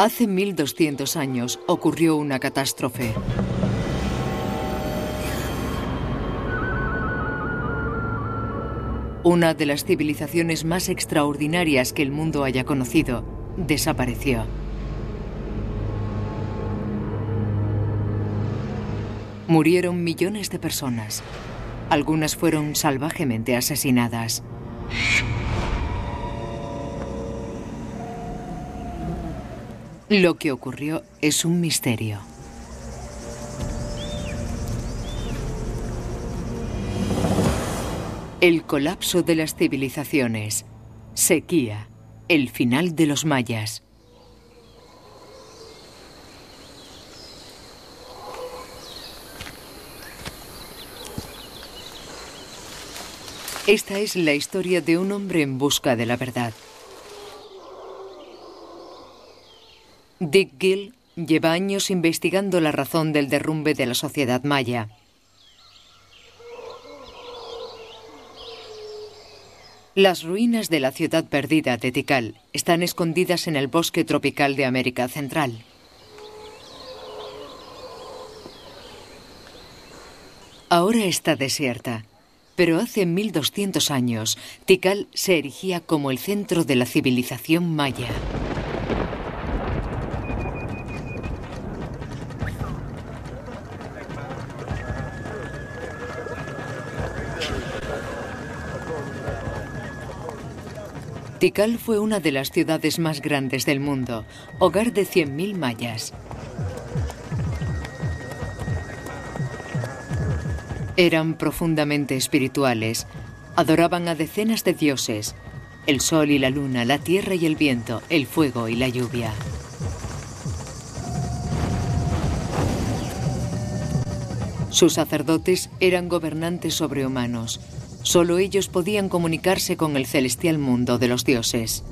Hace 1200 años ocurrió una catástrofe. Una de las civilizaciones más extraordinarias que el mundo haya conocido desapareció. Murieron millones de personas. Algunas fueron salvajemente asesinadas. Lo que ocurrió es un misterio. El colapso de las civilizaciones. Sequía. El final de los mayas. Esta es la historia de un hombre en busca de la verdad. Dick Gill lleva años investigando la razón del derrumbe de la sociedad maya. Las ruinas de la ciudad perdida de Tikal están escondidas en el bosque tropical de América Central. Ahora está desierta, pero hace 1200 años Tikal se erigía como el centro de la civilización maya. Tikal fue una de las ciudades más grandes del mundo, hogar de 100.000 mayas. Eran profundamente espirituales, adoraban a decenas de dioses, el sol y la luna, la tierra y el viento, el fuego y la lluvia. Sus sacerdotes eran gobernantes sobrehumanos, Solo ellos podían comunicarse con el celestial mundo de los dioses.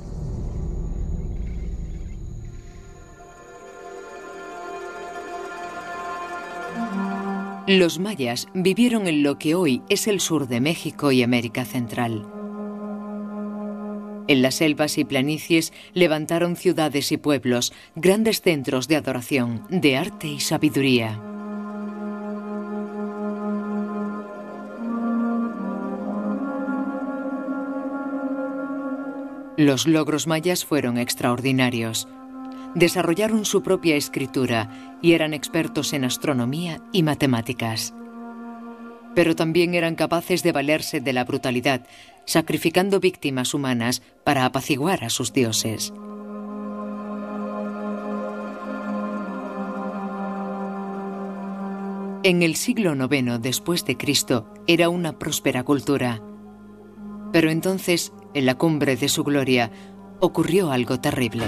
Los mayas vivieron en lo que hoy es el sur de México y América Central. En las selvas y planicies levantaron ciudades y pueblos, grandes centros de adoración, de arte y sabiduría. Los logros mayas fueron extraordinarios. Desarrollaron su propia escritura y eran expertos en astronomía y matemáticas. Pero también eran capaces de valerse de la brutalidad, sacrificando víctimas humanas para apaciguar a sus dioses. En el siglo IX después de Cristo era una próspera cultura. Pero entonces en la cumbre de su gloria, ocurrió algo terrible.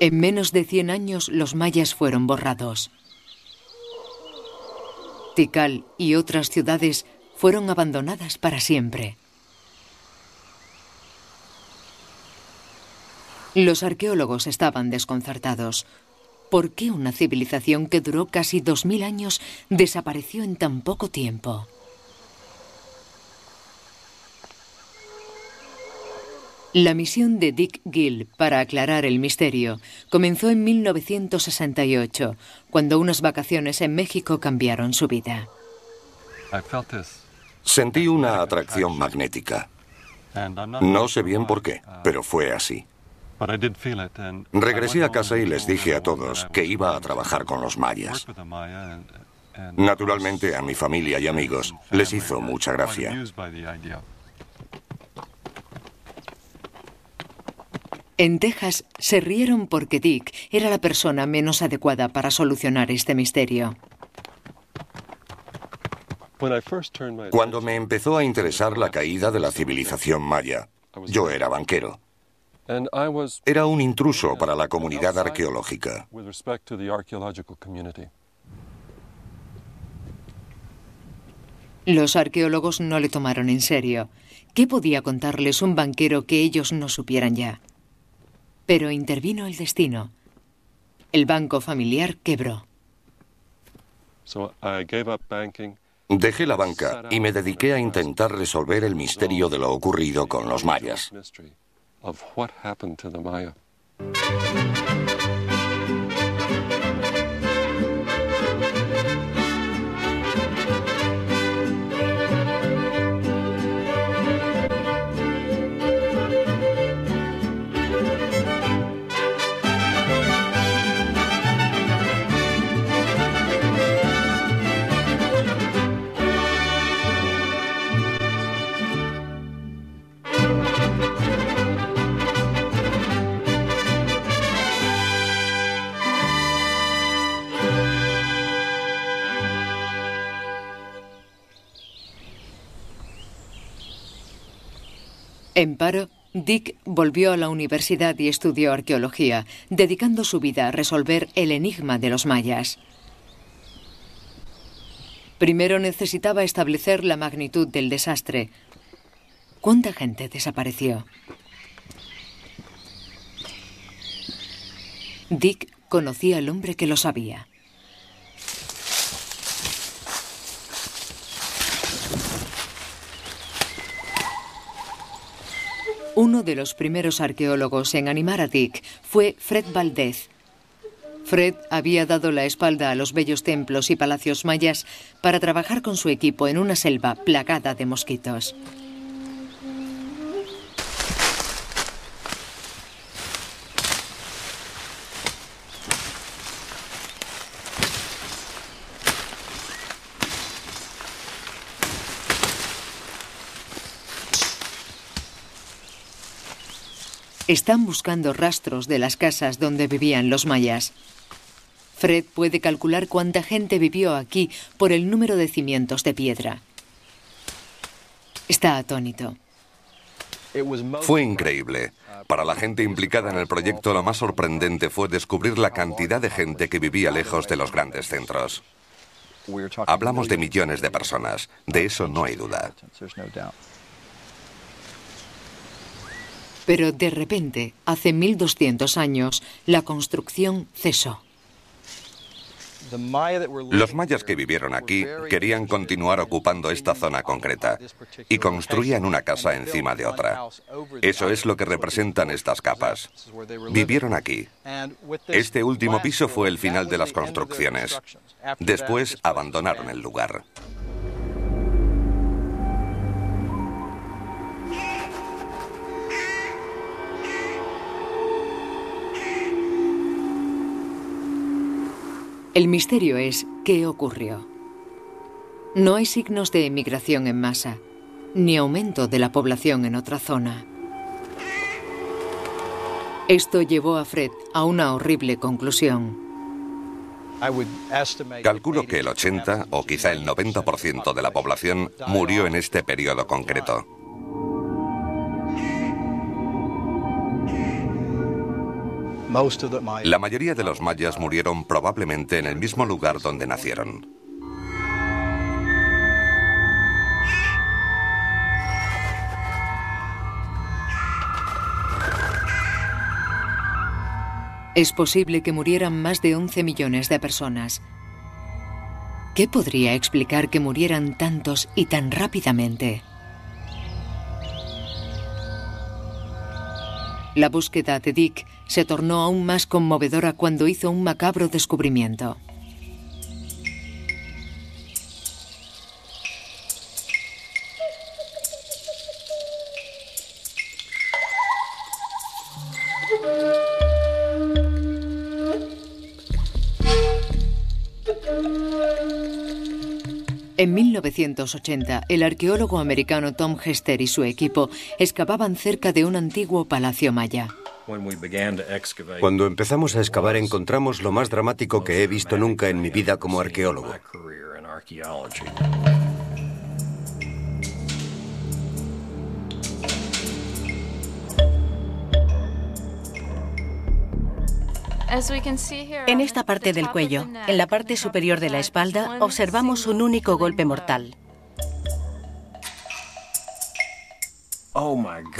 En menos de 100 años los mayas fueron borrados. Tikal y otras ciudades fueron abandonadas para siempre. Los arqueólogos estaban desconcertados. ¿Por qué una civilización que duró casi 2.000 años desapareció en tan poco tiempo? La misión de Dick Gill para aclarar el misterio comenzó en 1968, cuando unas vacaciones en México cambiaron su vida. Sentí una atracción magnética. No sé bien por qué, pero fue así. Regresé a casa y les dije a todos que iba a trabajar con los mayas. Naturalmente a mi familia y amigos les hizo mucha gracia. En Texas se rieron porque Dick era la persona menos adecuada para solucionar este misterio. Cuando me empezó a interesar la caída de la civilización maya, yo era banquero. Era un intruso para la comunidad arqueológica. Los arqueólogos no le tomaron en serio. ¿Qué podía contarles un banquero que ellos no supieran ya? Pero intervino el destino. El banco familiar quebró. Dejé la banca y me dediqué a intentar resolver el misterio de lo ocurrido con los mayas. of what happened to the Maya. En paro, Dick volvió a la universidad y estudió arqueología, dedicando su vida a resolver el enigma de los mayas. Primero necesitaba establecer la magnitud del desastre. ¿Cuánta gente desapareció? Dick conocía al hombre que lo sabía. Uno de los primeros arqueólogos en animar a Dick fue Fred Valdez. Fred había dado la espalda a los bellos templos y palacios mayas para trabajar con su equipo en una selva plagada de mosquitos. Están buscando rastros de las casas donde vivían los mayas. Fred puede calcular cuánta gente vivió aquí por el número de cimientos de piedra. Está atónito. Fue increíble. Para la gente implicada en el proyecto, lo más sorprendente fue descubrir la cantidad de gente que vivía lejos de los grandes centros. Hablamos de millones de personas, de eso no hay duda. Pero de repente, hace 1200 años, la construcción cesó. Los mayas que vivieron aquí querían continuar ocupando esta zona concreta y construían una casa encima de otra. Eso es lo que representan estas capas. Vivieron aquí. Este último piso fue el final de las construcciones. Después abandonaron el lugar. El misterio es qué ocurrió. No hay signos de emigración en masa, ni aumento de la población en otra zona. Esto llevó a Fred a una horrible conclusión. Calculo que el 80 o quizá el 90% de la población murió en este periodo concreto. La mayoría de los mayas murieron probablemente en el mismo lugar donde nacieron. Es posible que murieran más de 11 millones de personas. ¿Qué podría explicar que murieran tantos y tan rápidamente? La búsqueda de Dick se tornó aún más conmovedora cuando hizo un macabro descubrimiento. En 1980, el arqueólogo americano Tom Hester y su equipo excavaban cerca de un antiguo palacio maya. Cuando empezamos a excavar encontramos lo más dramático que he visto nunca en mi vida como arqueólogo. En esta parte del cuello, en la parte superior de la espalda, observamos un único golpe mortal.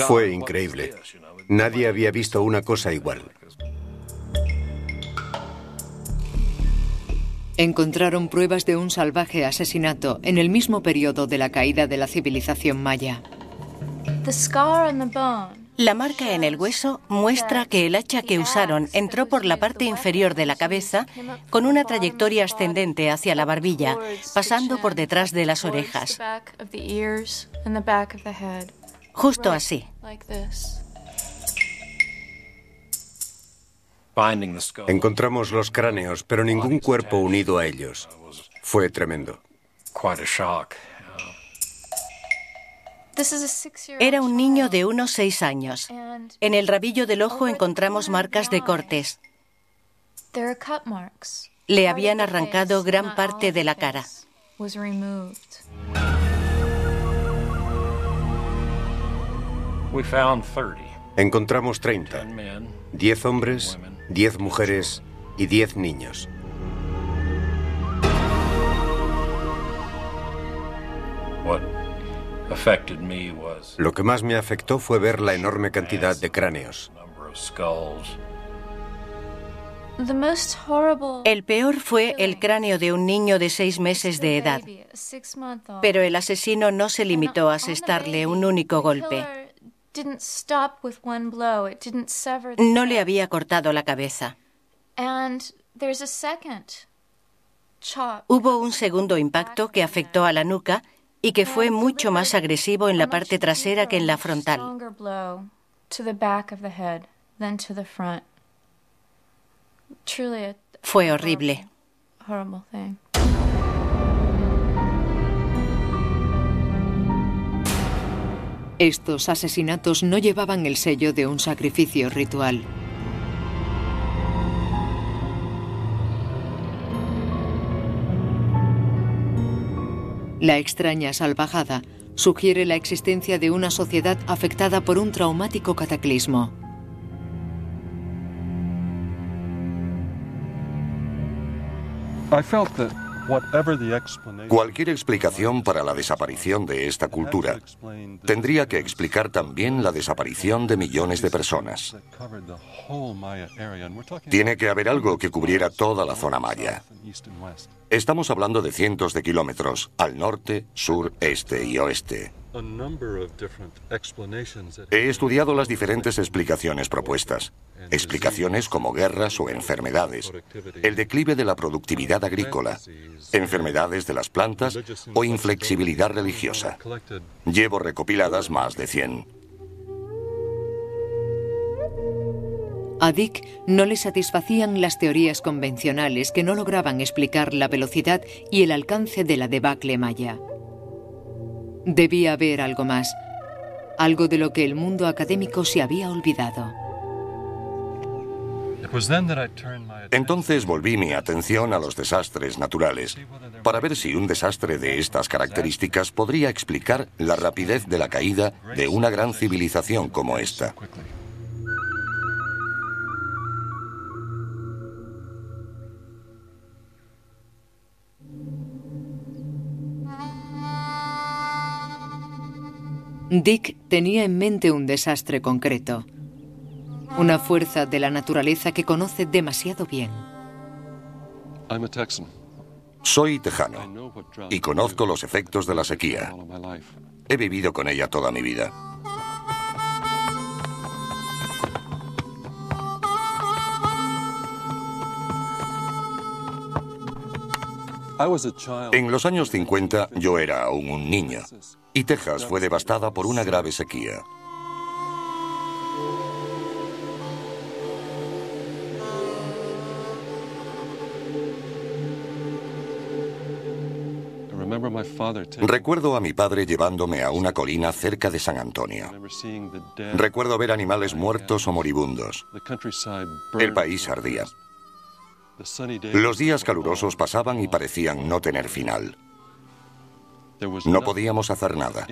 Fue increíble. Nadie había visto una cosa igual. Encontraron pruebas de un salvaje asesinato en el mismo periodo de la caída de la civilización maya. La marca en el hueso muestra que el hacha que usaron entró por la parte inferior de la cabeza con una trayectoria ascendente hacia la barbilla, pasando por detrás de las orejas. Justo así. Encontramos los cráneos, pero ningún cuerpo unido a ellos. Fue tremendo. Era un niño de unos seis años. En el rabillo del ojo encontramos marcas de cortes. Le habían arrancado gran parte de la cara. Encontramos 30. 10 hombres, 10 mujeres y 10 niños. Lo que más me afectó fue ver la enorme cantidad de cráneos. El peor fue el cráneo de un niño de seis meses de edad. Pero el asesino no se limitó a asestarle un único golpe. No le había cortado la cabeza. Hubo un segundo impacto que afectó a la nuca y que fue mucho más agresivo en la parte trasera que en la frontal. Fue horrible. Estos asesinatos no llevaban el sello de un sacrificio ritual. La extraña salvajada sugiere la existencia de una sociedad afectada por un traumático cataclismo. Cualquier explicación para la desaparición de esta cultura tendría que explicar también la desaparición de millones de personas. Tiene que haber algo que cubriera toda la zona maya. Estamos hablando de cientos de kilómetros al norte, sur, este y oeste. He estudiado las diferentes explicaciones propuestas. Explicaciones como guerras o enfermedades, el declive de la productividad agrícola, enfermedades de las plantas o inflexibilidad religiosa. Llevo recopiladas más de 100. A Dick no le satisfacían las teorías convencionales que no lograban explicar la velocidad y el alcance de la debacle maya. Debía haber algo más, algo de lo que el mundo académico se había olvidado. Entonces volví mi atención a los desastres naturales para ver si un desastre de estas características podría explicar la rapidez de la caída de una gran civilización como esta. Dick tenía en mente un desastre concreto, una fuerza de la naturaleza que conoce demasiado bien. Soy tejano y conozco los efectos de la sequía. He vivido con ella toda mi vida. En los años 50 yo era aún un niño y Texas fue devastada por una grave sequía. Recuerdo a mi padre llevándome a una colina cerca de San Antonio. Recuerdo ver animales muertos o moribundos. El país ardía. Los días calurosos pasaban y parecían no tener final. No podíamos hacer nada.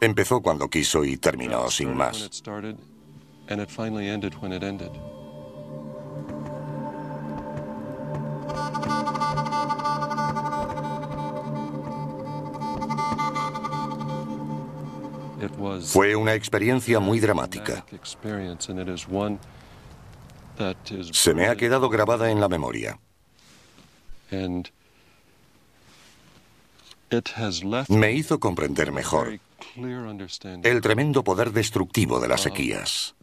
Empezó cuando quiso y terminó sin más. Fue una experiencia muy dramática. Se me ha quedado grabada en la memoria. Me hizo comprender mejor el tremendo poder destructivo de las sequías.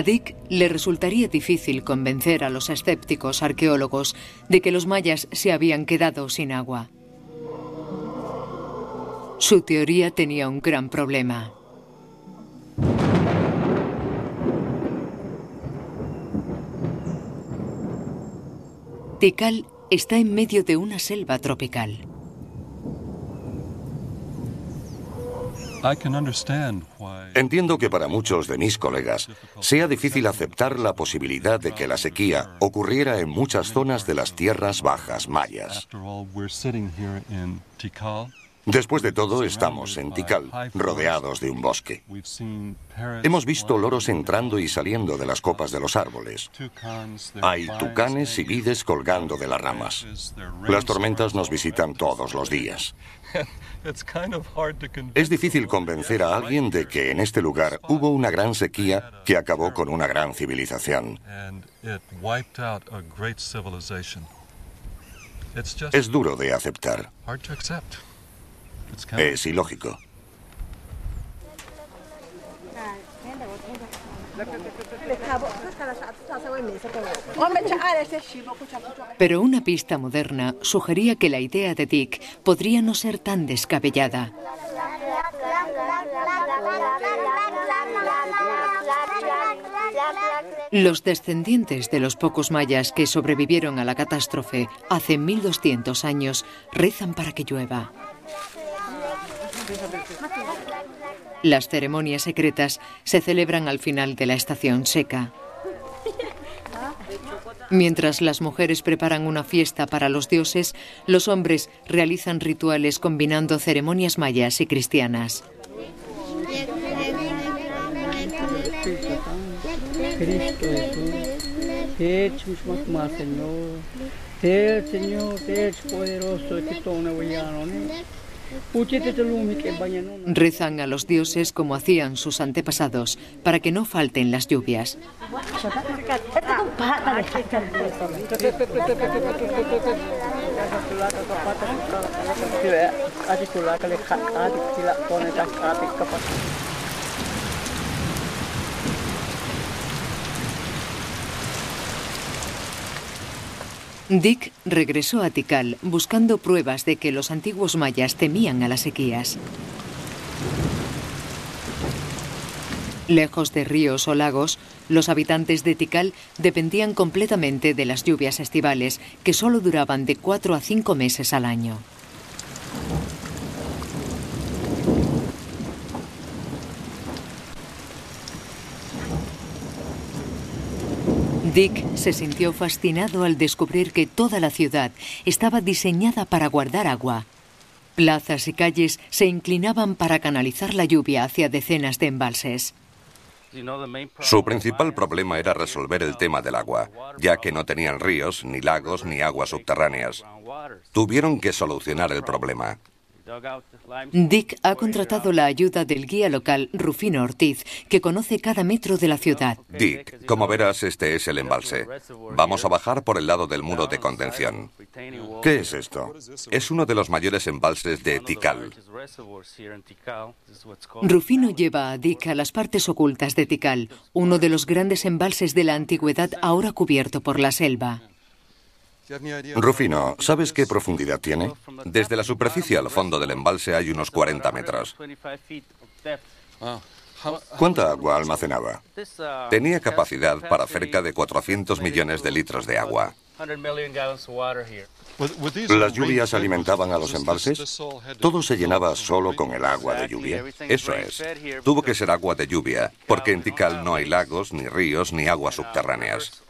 A Dick le resultaría difícil convencer a los escépticos arqueólogos de que los mayas se habían quedado sin agua. Su teoría tenía un gran problema. Tikal está en medio de una selva tropical. Entiendo que para muchos de mis colegas sea difícil aceptar la posibilidad de que la sequía ocurriera en muchas zonas de las tierras bajas mayas. Después de todo, estamos en Tikal, rodeados de un bosque. Hemos visto loros entrando y saliendo de las copas de los árboles. Hay tucanes y vides colgando de las ramas. Las tormentas nos visitan todos los días. Es difícil convencer a alguien de que en este lugar hubo una gran sequía que acabó con una gran civilización. Es duro de aceptar. Es ilógico. Pero una pista moderna sugería que la idea de Dick podría no ser tan descabellada. Los descendientes de los pocos mayas que sobrevivieron a la catástrofe hace 1200 años rezan para que llueva. Las ceremonias secretas se celebran al final de la estación seca. Mientras las mujeres preparan una fiesta para los dioses, los hombres realizan rituales combinando ceremonias mayas y cristianas. Rezan a los dioses como hacían sus antepasados para que no falten las lluvias. Dick regresó a Tikal buscando pruebas de que los antiguos mayas temían a las sequías. Lejos de ríos o lagos, los habitantes de Tikal dependían completamente de las lluvias estivales, que solo duraban de cuatro a cinco meses al año. Dick se sintió fascinado al descubrir que toda la ciudad estaba diseñada para guardar agua. Plazas y calles se inclinaban para canalizar la lluvia hacia decenas de embalses. Su principal problema era resolver el tema del agua, ya que no tenían ríos, ni lagos, ni aguas subterráneas. Tuvieron que solucionar el problema. Dick ha contratado la ayuda del guía local Rufino Ortiz, que conoce cada metro de la ciudad. Dick, como verás, este es el embalse. Vamos a bajar por el lado del muro de contención. ¿Qué es esto? Es uno de los mayores embalses de Tikal. Rufino lleva a Dick a las partes ocultas de Tikal, uno de los grandes embalses de la antigüedad ahora cubierto por la selva. Rufino, ¿sabes qué profundidad tiene? Desde la superficie al fondo del embalse hay unos 40 metros. ¿Cuánta agua almacenaba? Tenía capacidad para cerca de 400 millones de litros de agua. ¿Las lluvias alimentaban a los embalses? ¿Todo se llenaba solo con el agua de lluvia? Eso es. Tuvo que ser agua de lluvia, porque en Tikal no hay lagos, ni ríos, ni aguas subterráneas.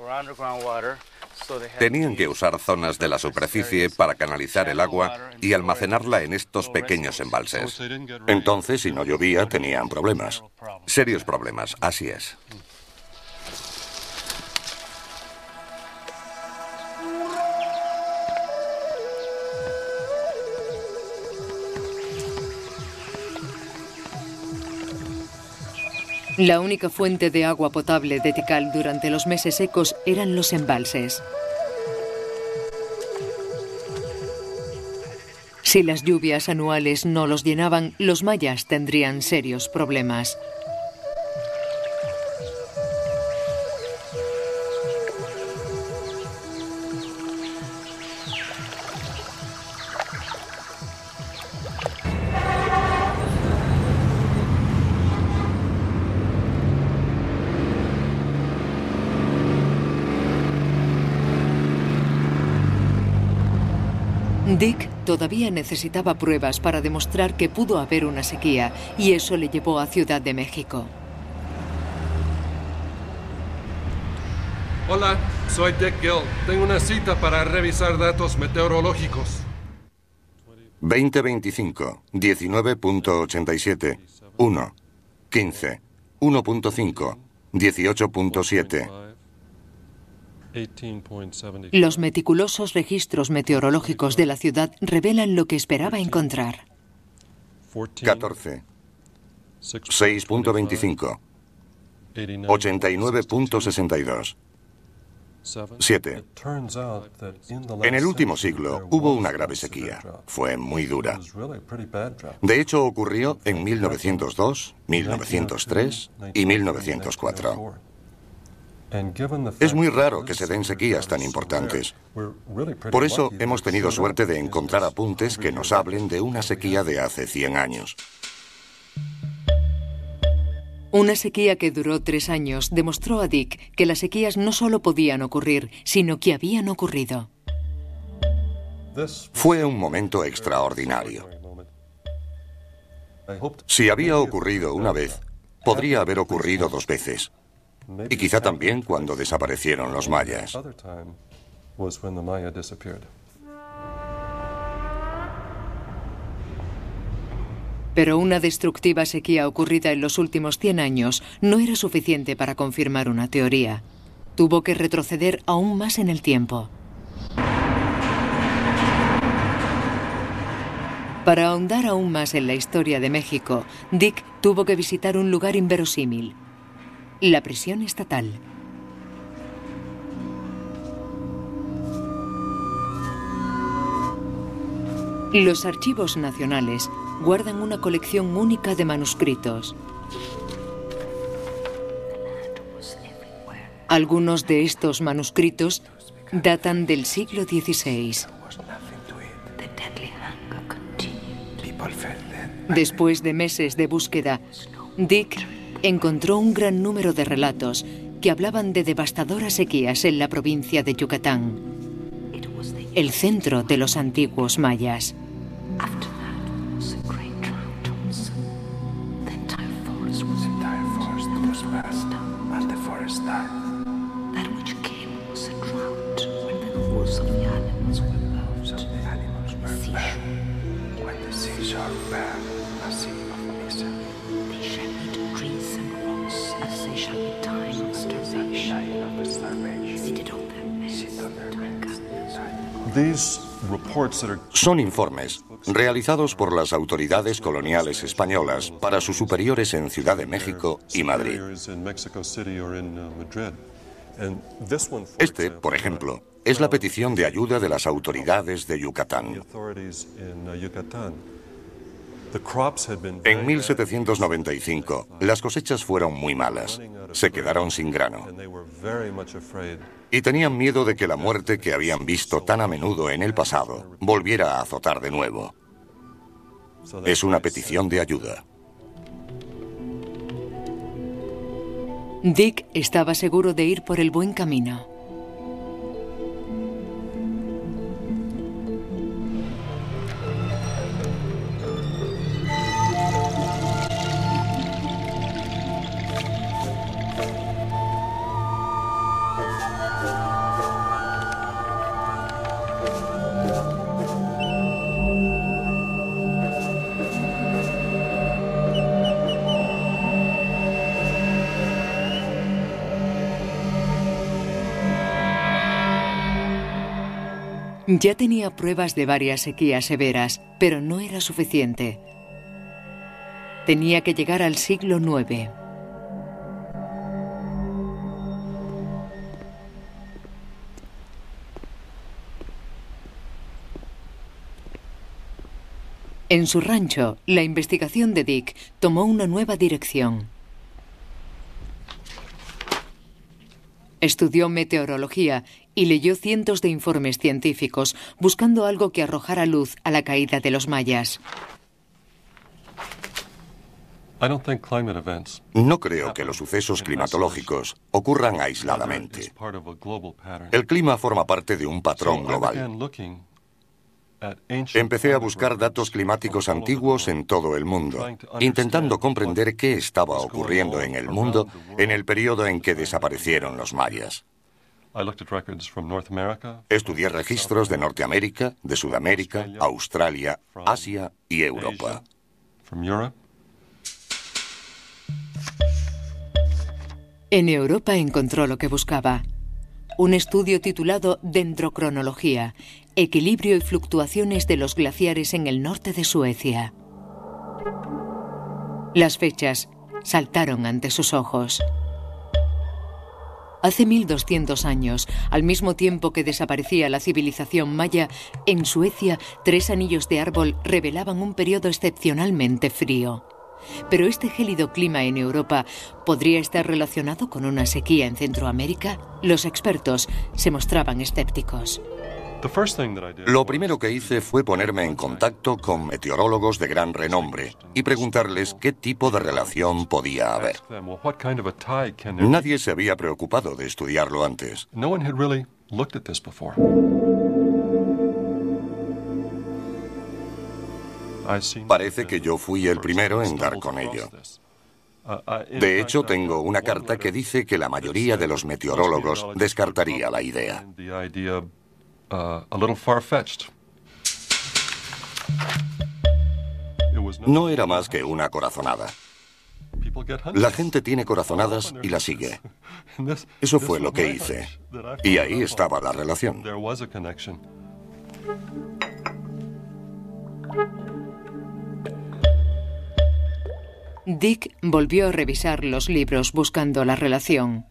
Tenían que usar zonas de la superficie para canalizar el agua y almacenarla en estos pequeños embalses. Entonces, si no llovía, tenían problemas. Serios problemas, así es. La única fuente de agua potable de Tikal durante los meses secos eran los embalses. Si las lluvias anuales no los llenaban, los mayas tendrían serios problemas. Todavía necesitaba pruebas para demostrar que pudo haber una sequía y eso le llevó a Ciudad de México. Hola, soy Dick Gill. Tengo una cita para revisar datos meteorológicos. 2025, 19.87, 1, 15, 1.5, 18.7. Los meticulosos registros meteorológicos de la ciudad revelan lo que esperaba encontrar. 14. 6.25. 89.62. 7. En el último siglo hubo una grave sequía. Fue muy dura. De hecho, ocurrió en 1902, 1903 y 1904. Es muy raro que se den sequías tan importantes. Por eso hemos tenido suerte de encontrar apuntes que nos hablen de una sequía de hace 100 años. Una sequía que duró tres años demostró a Dick que las sequías no solo podían ocurrir, sino que habían ocurrido. Fue un momento extraordinario. Si había ocurrido una vez, podría haber ocurrido dos veces y quizá también cuando desaparecieron los mayas. Pero una destructiva sequía ocurrida en los últimos 100 años no era suficiente para confirmar una teoría. Tuvo que retroceder aún más en el tiempo. Para ahondar aún más en la historia de México, Dick tuvo que visitar un lugar inverosímil, la prisión estatal. Los archivos nacionales guardan una colección única de manuscritos. Algunos de estos manuscritos datan del siglo XVI. Después de meses de búsqueda, Dick encontró un gran número de relatos que hablaban de devastadoras sequías en la provincia de Yucatán, el centro de los antiguos mayas. Son informes realizados por las autoridades coloniales españolas para sus superiores en Ciudad de México y Madrid. Este, por ejemplo, es la petición de ayuda de las autoridades de Yucatán. En 1795, las cosechas fueron muy malas. Se quedaron sin grano. Y tenían miedo de que la muerte que habían visto tan a menudo en el pasado volviera a azotar de nuevo. Es una petición de ayuda. Dick estaba seguro de ir por el buen camino. Ya tenía pruebas de varias sequías severas, pero no era suficiente. Tenía que llegar al siglo IX. En su rancho, la investigación de Dick tomó una nueva dirección. Estudió meteorología y leyó cientos de informes científicos buscando algo que arrojara luz a la caída de los mayas. No creo que los sucesos climatológicos ocurran aisladamente. El clima forma parte de un patrón global. Empecé a buscar datos climáticos antiguos en todo el mundo, intentando comprender qué estaba ocurriendo en el mundo en el periodo en que desaparecieron los mayas. Estudié registros de Norteamérica, de Sudamérica, Australia, Asia y Europa. En Europa encontró lo que buscaba. Un estudio titulado Dendrocronología, equilibrio y fluctuaciones de los glaciares en el norte de Suecia. Las fechas saltaron ante sus ojos. Hace 1200 años, al mismo tiempo que desaparecía la civilización maya, en Suecia tres anillos de árbol revelaban un periodo excepcionalmente frío. Pero este gélido clima en Europa podría estar relacionado con una sequía en Centroamérica. Los expertos se mostraban escépticos. Lo primero que hice fue ponerme en contacto con meteorólogos de gran renombre y preguntarles qué tipo de relación podía haber. Nadie se había preocupado de estudiarlo antes. Parece que yo fui el primero en dar con ello. De hecho, tengo una carta que dice que la mayoría de los meteorólogos descartaría la idea. No era más que una corazonada. La gente tiene corazonadas y la sigue. Eso fue lo que hice. Y ahí estaba la relación. Dick volvió a revisar los libros buscando la relación.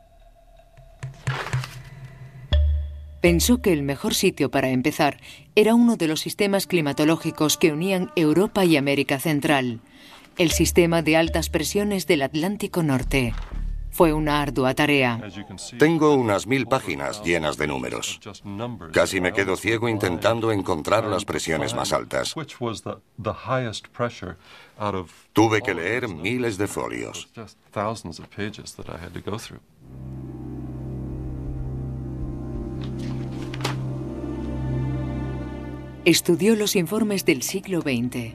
Pensó que el mejor sitio para empezar era uno de los sistemas climatológicos que unían Europa y América Central, el sistema de altas presiones del Atlántico Norte. Fue una ardua tarea. Tengo unas mil páginas llenas de números. Casi me quedo ciego intentando encontrar las presiones más altas. Tuve que leer miles de folios. Estudió los informes del siglo XX.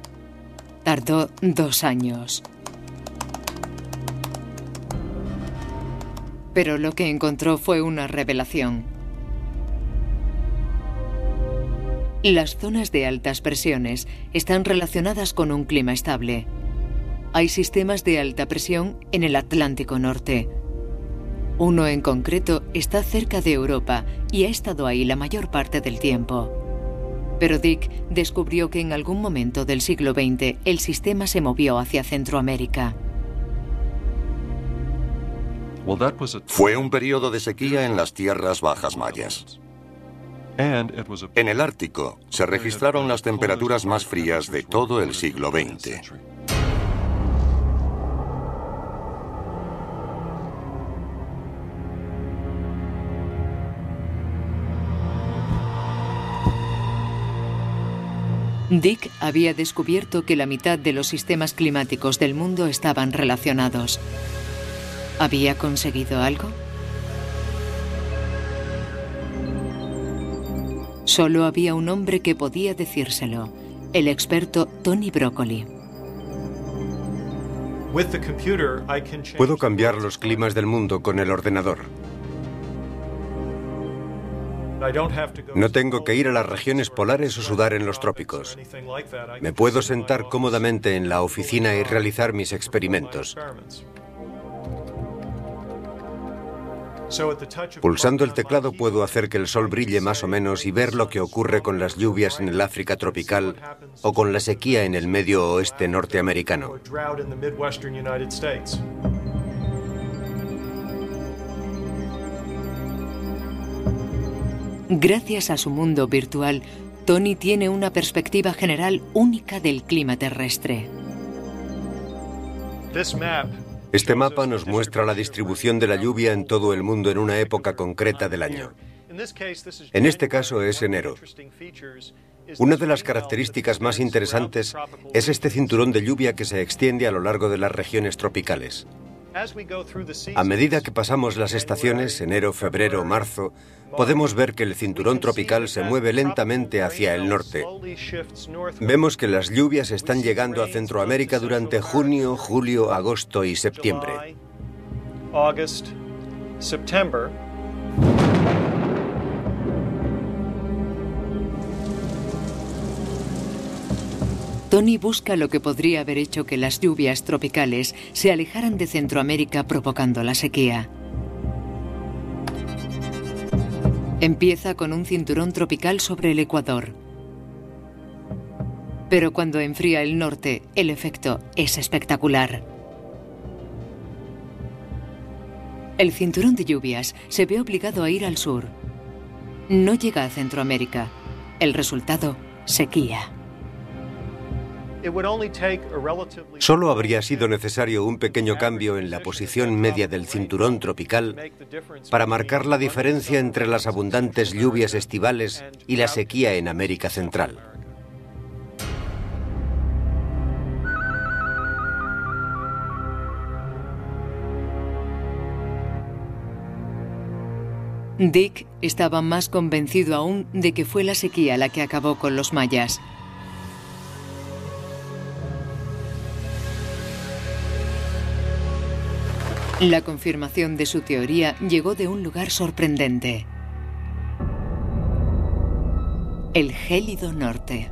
Tardó dos años. Pero lo que encontró fue una revelación. Las zonas de altas presiones están relacionadas con un clima estable. Hay sistemas de alta presión en el Atlántico Norte. Uno en concreto está cerca de Europa y ha estado ahí la mayor parte del tiempo. Pero Dick descubrió que en algún momento del siglo XX el sistema se movió hacia Centroamérica. Fue un periodo de sequía en las tierras bajas mayas. En el Ártico se registraron las temperaturas más frías de todo el siglo XX. Dick había descubierto que la mitad de los sistemas climáticos del mundo estaban relacionados. ¿Había conseguido algo? Solo había un hombre que podía decírselo, el experto Tony Broccoli. Puedo cambiar los climas del mundo con el ordenador. No tengo que ir a las regiones polares o sudar en los trópicos. Me puedo sentar cómodamente en la oficina y realizar mis experimentos. Pulsando el teclado puedo hacer que el sol brille más o menos y ver lo que ocurre con las lluvias en el África tropical o con la sequía en el medio oeste norteamericano. Gracias a su mundo virtual, Tony tiene una perspectiva general única del clima terrestre. Este mapa nos muestra la distribución de la lluvia en todo el mundo en una época concreta del año. En este caso es enero. Una de las características más interesantes es este cinturón de lluvia que se extiende a lo largo de las regiones tropicales. A medida que pasamos las estaciones, enero, febrero, marzo, podemos ver que el cinturón tropical se mueve lentamente hacia el norte. Vemos que las lluvias están llegando a Centroamérica durante junio, julio, agosto y septiembre. Tony busca lo que podría haber hecho que las lluvias tropicales se alejaran de Centroamérica provocando la sequía. Empieza con un cinturón tropical sobre el Ecuador. Pero cuando enfría el norte, el efecto es espectacular. El cinturón de lluvias se ve obligado a ir al sur. No llega a Centroamérica. El resultado, sequía. Solo habría sido necesario un pequeño cambio en la posición media del cinturón tropical para marcar la diferencia entre las abundantes lluvias estivales y la sequía en América Central. Dick estaba más convencido aún de que fue la sequía la que acabó con los mayas. La confirmación de su teoría llegó de un lugar sorprendente. El gélido norte.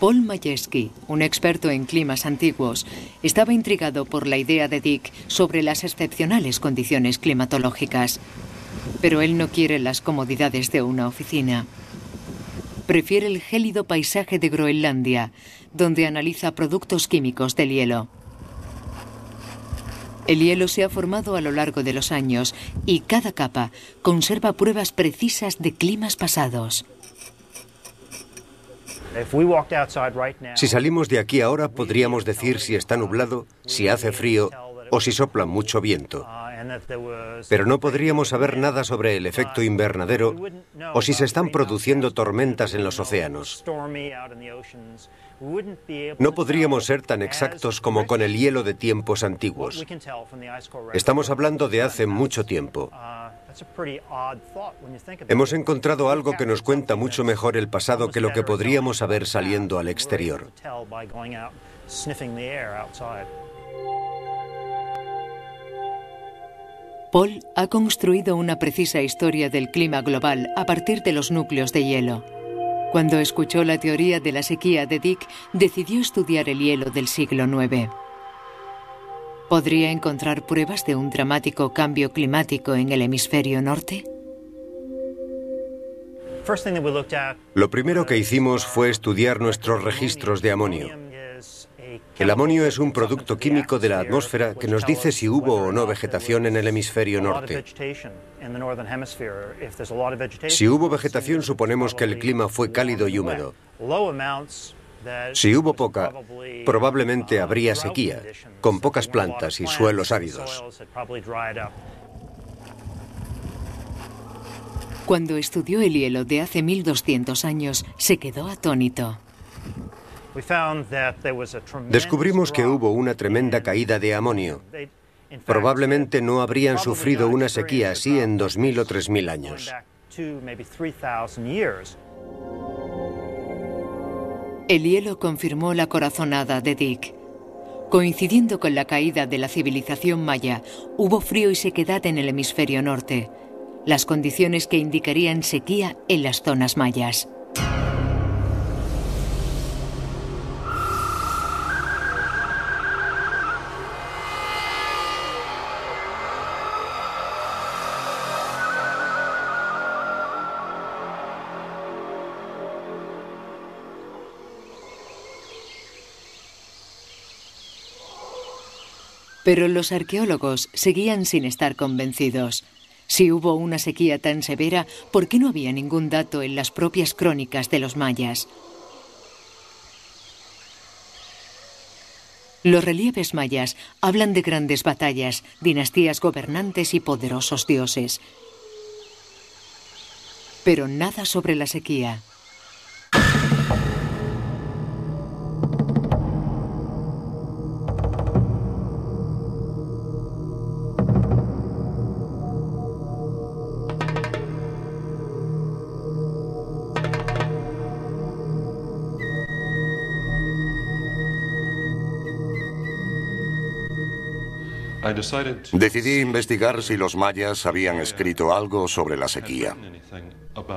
Paul Majeski, un experto en climas antiguos, estaba intrigado por la idea de Dick sobre las excepcionales condiciones climatológicas. Pero él no quiere las comodidades de una oficina prefiere el gélido paisaje de Groenlandia, donde analiza productos químicos del hielo. El hielo se ha formado a lo largo de los años y cada capa conserva pruebas precisas de climas pasados. Si salimos de aquí ahora podríamos decir si está nublado, si hace frío o si sopla mucho viento. Pero no podríamos saber nada sobre el efecto invernadero o si se están produciendo tormentas en los océanos. No podríamos ser tan exactos como con el hielo de tiempos antiguos. Estamos hablando de hace mucho tiempo. Hemos encontrado algo que nos cuenta mucho mejor el pasado que lo que podríamos saber saliendo al exterior. Paul ha construido una precisa historia del clima global a partir de los núcleos de hielo. Cuando escuchó la teoría de la sequía de Dick, decidió estudiar el hielo del siglo IX. ¿Podría encontrar pruebas de un dramático cambio climático en el hemisferio norte? Lo primero que hicimos fue estudiar nuestros registros de amonio. El amonio es un producto químico de la atmósfera que nos dice si hubo o no vegetación en el hemisferio norte. Si hubo vegetación, suponemos que el clima fue cálido y húmedo. Si hubo poca, probablemente habría sequía, con pocas plantas y suelos áridos. Cuando estudió el hielo de hace 1200 años, se quedó atónito. Descubrimos que hubo una tremenda caída de amonio. Probablemente no habrían sufrido una sequía así en 2.000 o 3.000 años. El hielo confirmó la corazonada de Dick. Coincidiendo con la caída de la civilización maya, hubo frío y sequedad en el hemisferio norte, las condiciones que indicarían sequía en las zonas mayas. Pero los arqueólogos seguían sin estar convencidos. Si hubo una sequía tan severa, ¿por qué no había ningún dato en las propias crónicas de los mayas? Los relieves mayas hablan de grandes batallas, dinastías gobernantes y poderosos dioses. Pero nada sobre la sequía. Decidí investigar si los mayas habían escrito algo sobre la sequía.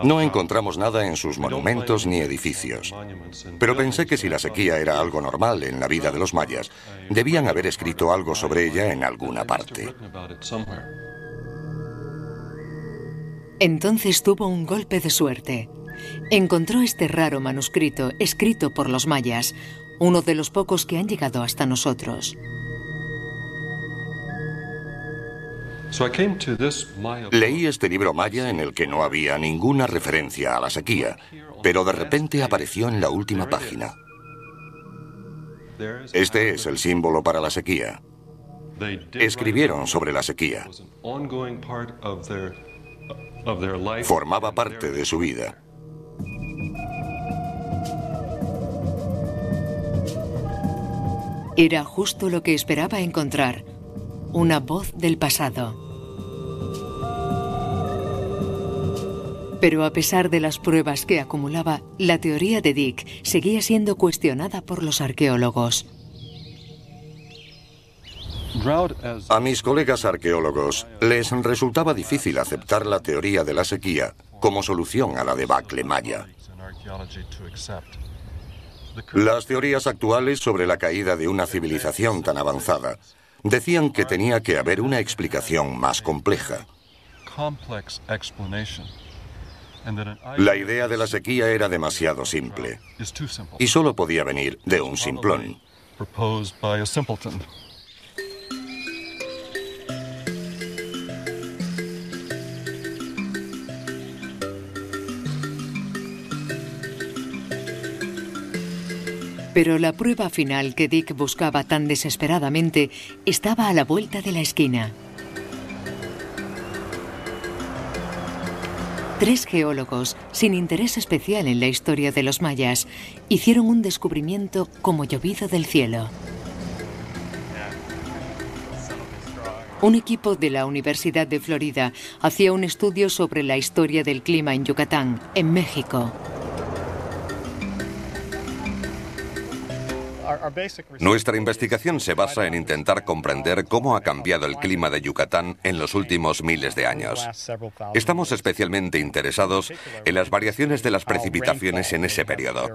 No encontramos nada en sus monumentos ni edificios. Pero pensé que si la sequía era algo normal en la vida de los mayas, debían haber escrito algo sobre ella en alguna parte. Entonces tuvo un golpe de suerte. Encontró este raro manuscrito escrito por los mayas, uno de los pocos que han llegado hasta nosotros. Leí este libro maya en el que no había ninguna referencia a la sequía, pero de repente apareció en la última página. Este es el símbolo para la sequía. Escribieron sobre la sequía. Formaba parte de su vida. Era justo lo que esperaba encontrar una voz del pasado. Pero a pesar de las pruebas que acumulaba, la teoría de Dick seguía siendo cuestionada por los arqueólogos. A mis colegas arqueólogos les resultaba difícil aceptar la teoría de la sequía como solución a la debacle maya. Las teorías actuales sobre la caída de una civilización tan avanzada decían que tenía que haber una explicación más compleja. La idea de la sequía era demasiado simple y solo podía venir de un simplón. Pero la prueba final que Dick buscaba tan desesperadamente estaba a la vuelta de la esquina. Tres geólogos, sin interés especial en la historia de los mayas, hicieron un descubrimiento como llovido del cielo. Un equipo de la Universidad de Florida hacía un estudio sobre la historia del clima en Yucatán, en México. Nuestra investigación se basa en intentar comprender cómo ha cambiado el clima de Yucatán en los últimos miles de años. Estamos especialmente interesados en las variaciones de las precipitaciones en ese periodo.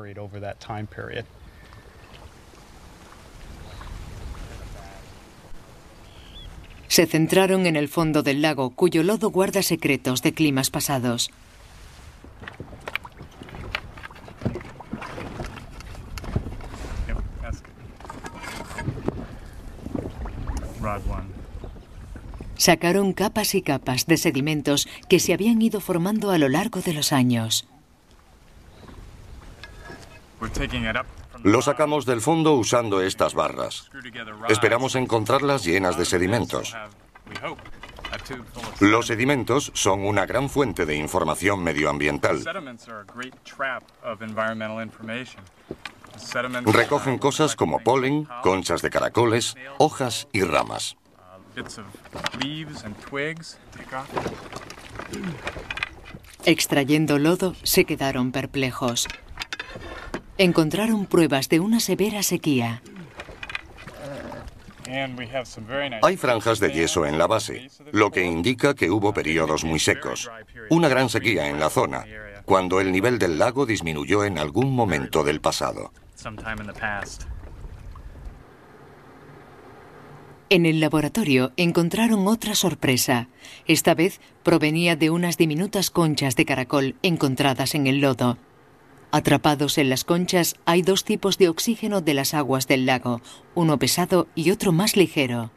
Se centraron en el fondo del lago, cuyo lodo guarda secretos de climas pasados. Sacaron capas y capas de sedimentos que se habían ido formando a lo largo de los años. Lo sacamos del fondo usando estas barras. Esperamos encontrarlas llenas de sedimentos. Los sedimentos son una gran fuente de información medioambiental. Recogen cosas como polen, conchas de caracoles, hojas y ramas. Extrayendo lodo, se quedaron perplejos. Encontraron pruebas de una severa sequía. Hay franjas de yeso en la base, lo que indica que hubo periodos muy secos. Una gran sequía en la zona, cuando el nivel del lago disminuyó en algún momento del pasado. En el laboratorio encontraron otra sorpresa. Esta vez provenía de unas diminutas conchas de caracol encontradas en el lodo. Atrapados en las conchas hay dos tipos de oxígeno de las aguas del lago, uno pesado y otro más ligero.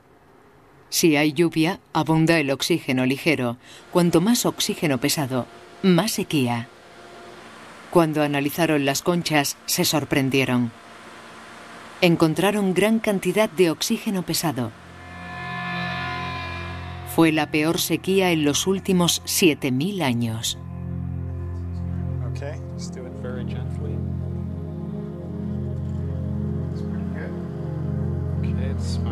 Si hay lluvia, abunda el oxígeno ligero. Cuanto más oxígeno pesado, más sequía. Cuando analizaron las conchas, se sorprendieron. Encontraron gran cantidad de oxígeno pesado. Fue la peor sequía en los últimos 7.000 años.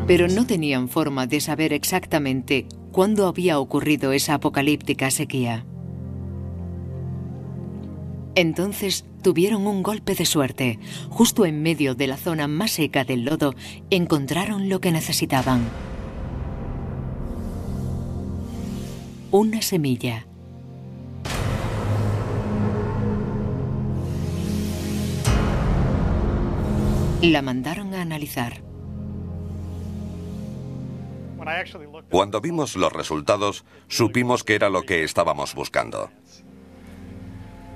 Pero no tenían forma de saber exactamente cuándo había ocurrido esa apocalíptica sequía. Entonces tuvieron un golpe de suerte. Justo en medio de la zona más seca del lodo encontraron lo que necesitaban. Una semilla. La mandaron a analizar. Cuando vimos los resultados, supimos que era lo que estábamos buscando.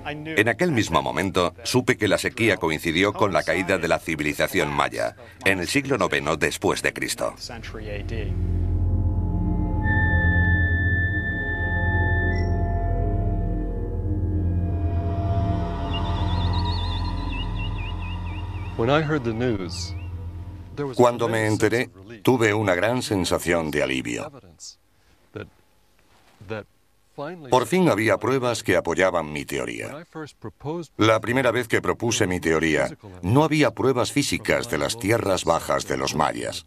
En aquel mismo momento, supe que la sequía coincidió con la caída de la civilización maya, en el siglo IX después de Cristo. Cuando me enteré, tuve una gran sensación de alivio. Por fin había pruebas que apoyaban mi teoría. La primera vez que propuse mi teoría, no había pruebas físicas de las tierras bajas de los mayas.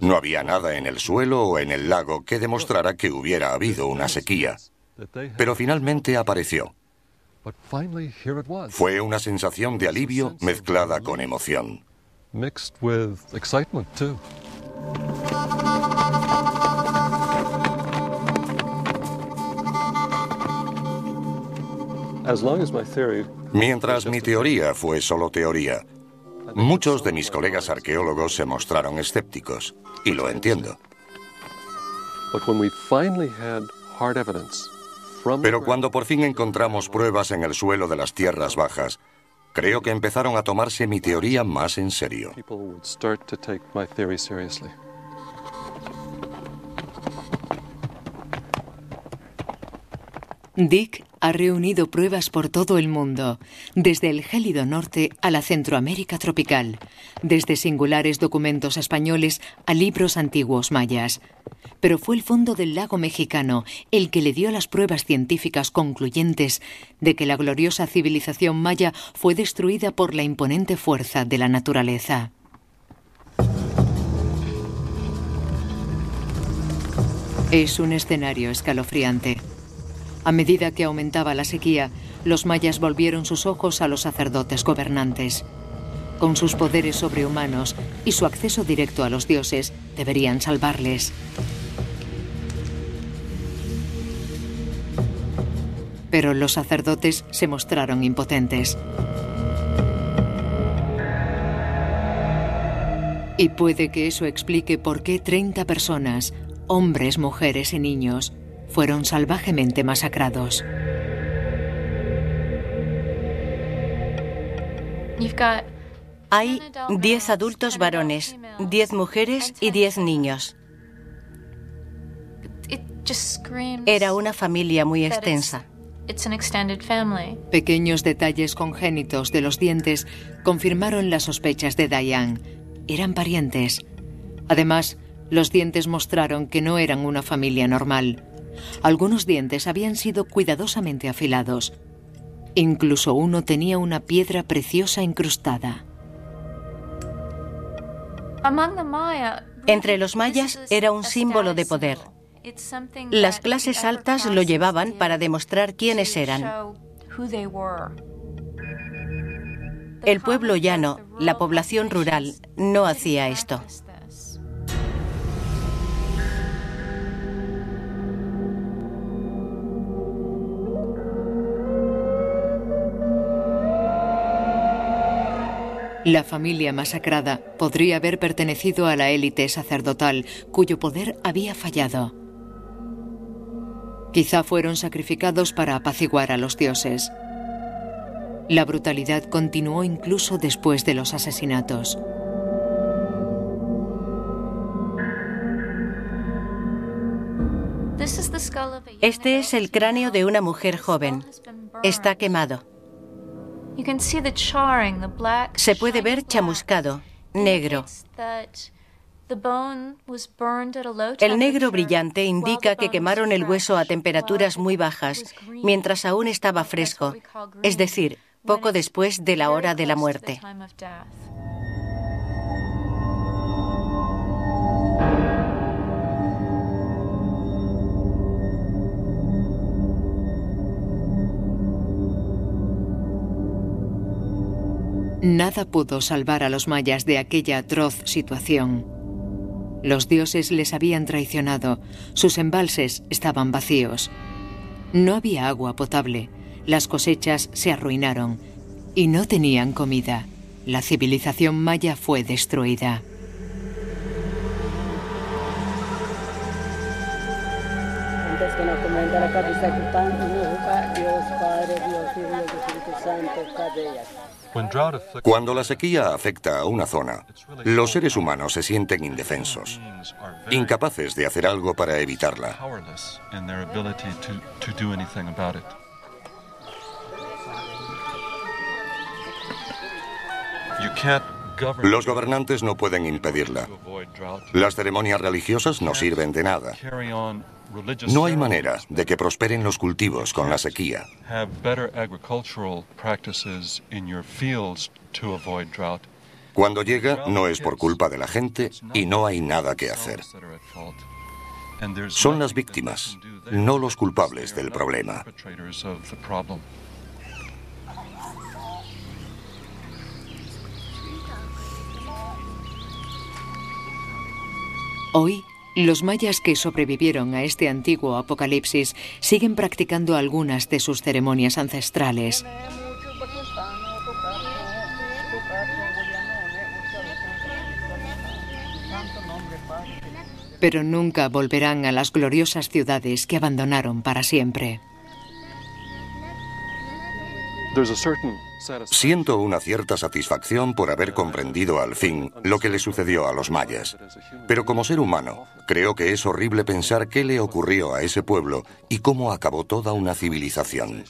No había nada en el suelo o en el lago que demostrara que hubiera habido una sequía. Pero finalmente apareció. Fue una sensación de alivio mezclada con emoción. Mientras mi teoría fue solo teoría, muchos de mis colegas arqueólogos se mostraron escépticos, y lo entiendo. Pero cuando por fin encontramos pruebas en el suelo de las tierras bajas, creo que empezaron a tomarse mi teoría más en serio. Dick ha reunido pruebas por todo el mundo, desde el gélido norte a la Centroamérica tropical, desde singulares documentos españoles a libros antiguos mayas. Pero fue el fondo del lago mexicano el que le dio las pruebas científicas concluyentes de que la gloriosa civilización maya fue destruida por la imponente fuerza de la naturaleza. Es un escenario escalofriante. A medida que aumentaba la sequía, los mayas volvieron sus ojos a los sacerdotes gobernantes. Con sus poderes sobrehumanos y su acceso directo a los dioses, deberían salvarles. Pero los sacerdotes se mostraron impotentes. Y puede que eso explique por qué 30 personas, hombres, mujeres y niños, fueron salvajemente masacrados. Hay 10 adultos varones, 10 mujeres y 10 niños. Era una familia muy extensa. Pequeños detalles congénitos de los dientes confirmaron las sospechas de Diane. Eran parientes. Además, los dientes mostraron que no eran una familia normal. Algunos dientes habían sido cuidadosamente afilados. Incluso uno tenía una piedra preciosa incrustada. Entre los mayas era un símbolo de poder. Las clases altas lo llevaban para demostrar quiénes eran. El pueblo llano, la población rural, no hacía esto. La familia masacrada podría haber pertenecido a la élite sacerdotal cuyo poder había fallado. Quizá fueron sacrificados para apaciguar a los dioses. La brutalidad continuó incluso después de los asesinatos. Este es el cráneo de una mujer joven. Está quemado. Se puede ver chamuscado, negro. El negro brillante indica que quemaron el hueso a temperaturas muy bajas, mientras aún estaba fresco, es decir, poco después de la hora de la muerte. Nada pudo salvar a los mayas de aquella atroz situación. Los dioses les habían traicionado, sus embalses estaban vacíos. No había agua potable, las cosechas se arruinaron y no tenían comida. La civilización maya fue destruida. Cuando la sequía afecta a una zona, los seres humanos se sienten indefensos, incapaces de hacer algo para evitarla. Los gobernantes no pueden impedirla. Las ceremonias religiosas no sirven de nada. No hay manera de que prosperen los cultivos con la sequía. Cuando llega no es por culpa de la gente y no hay nada que hacer. Son las víctimas, no los culpables del problema. Hoy, los mayas que sobrevivieron a este antiguo apocalipsis siguen practicando algunas de sus ceremonias ancestrales. Pero nunca volverán a las gloriosas ciudades que abandonaron para siempre. Siento una cierta satisfacción por haber comprendido al fin lo que le sucedió a los mayas. Pero como ser humano, creo que es horrible pensar qué le ocurrió a ese pueblo y cómo acabó toda una civilización.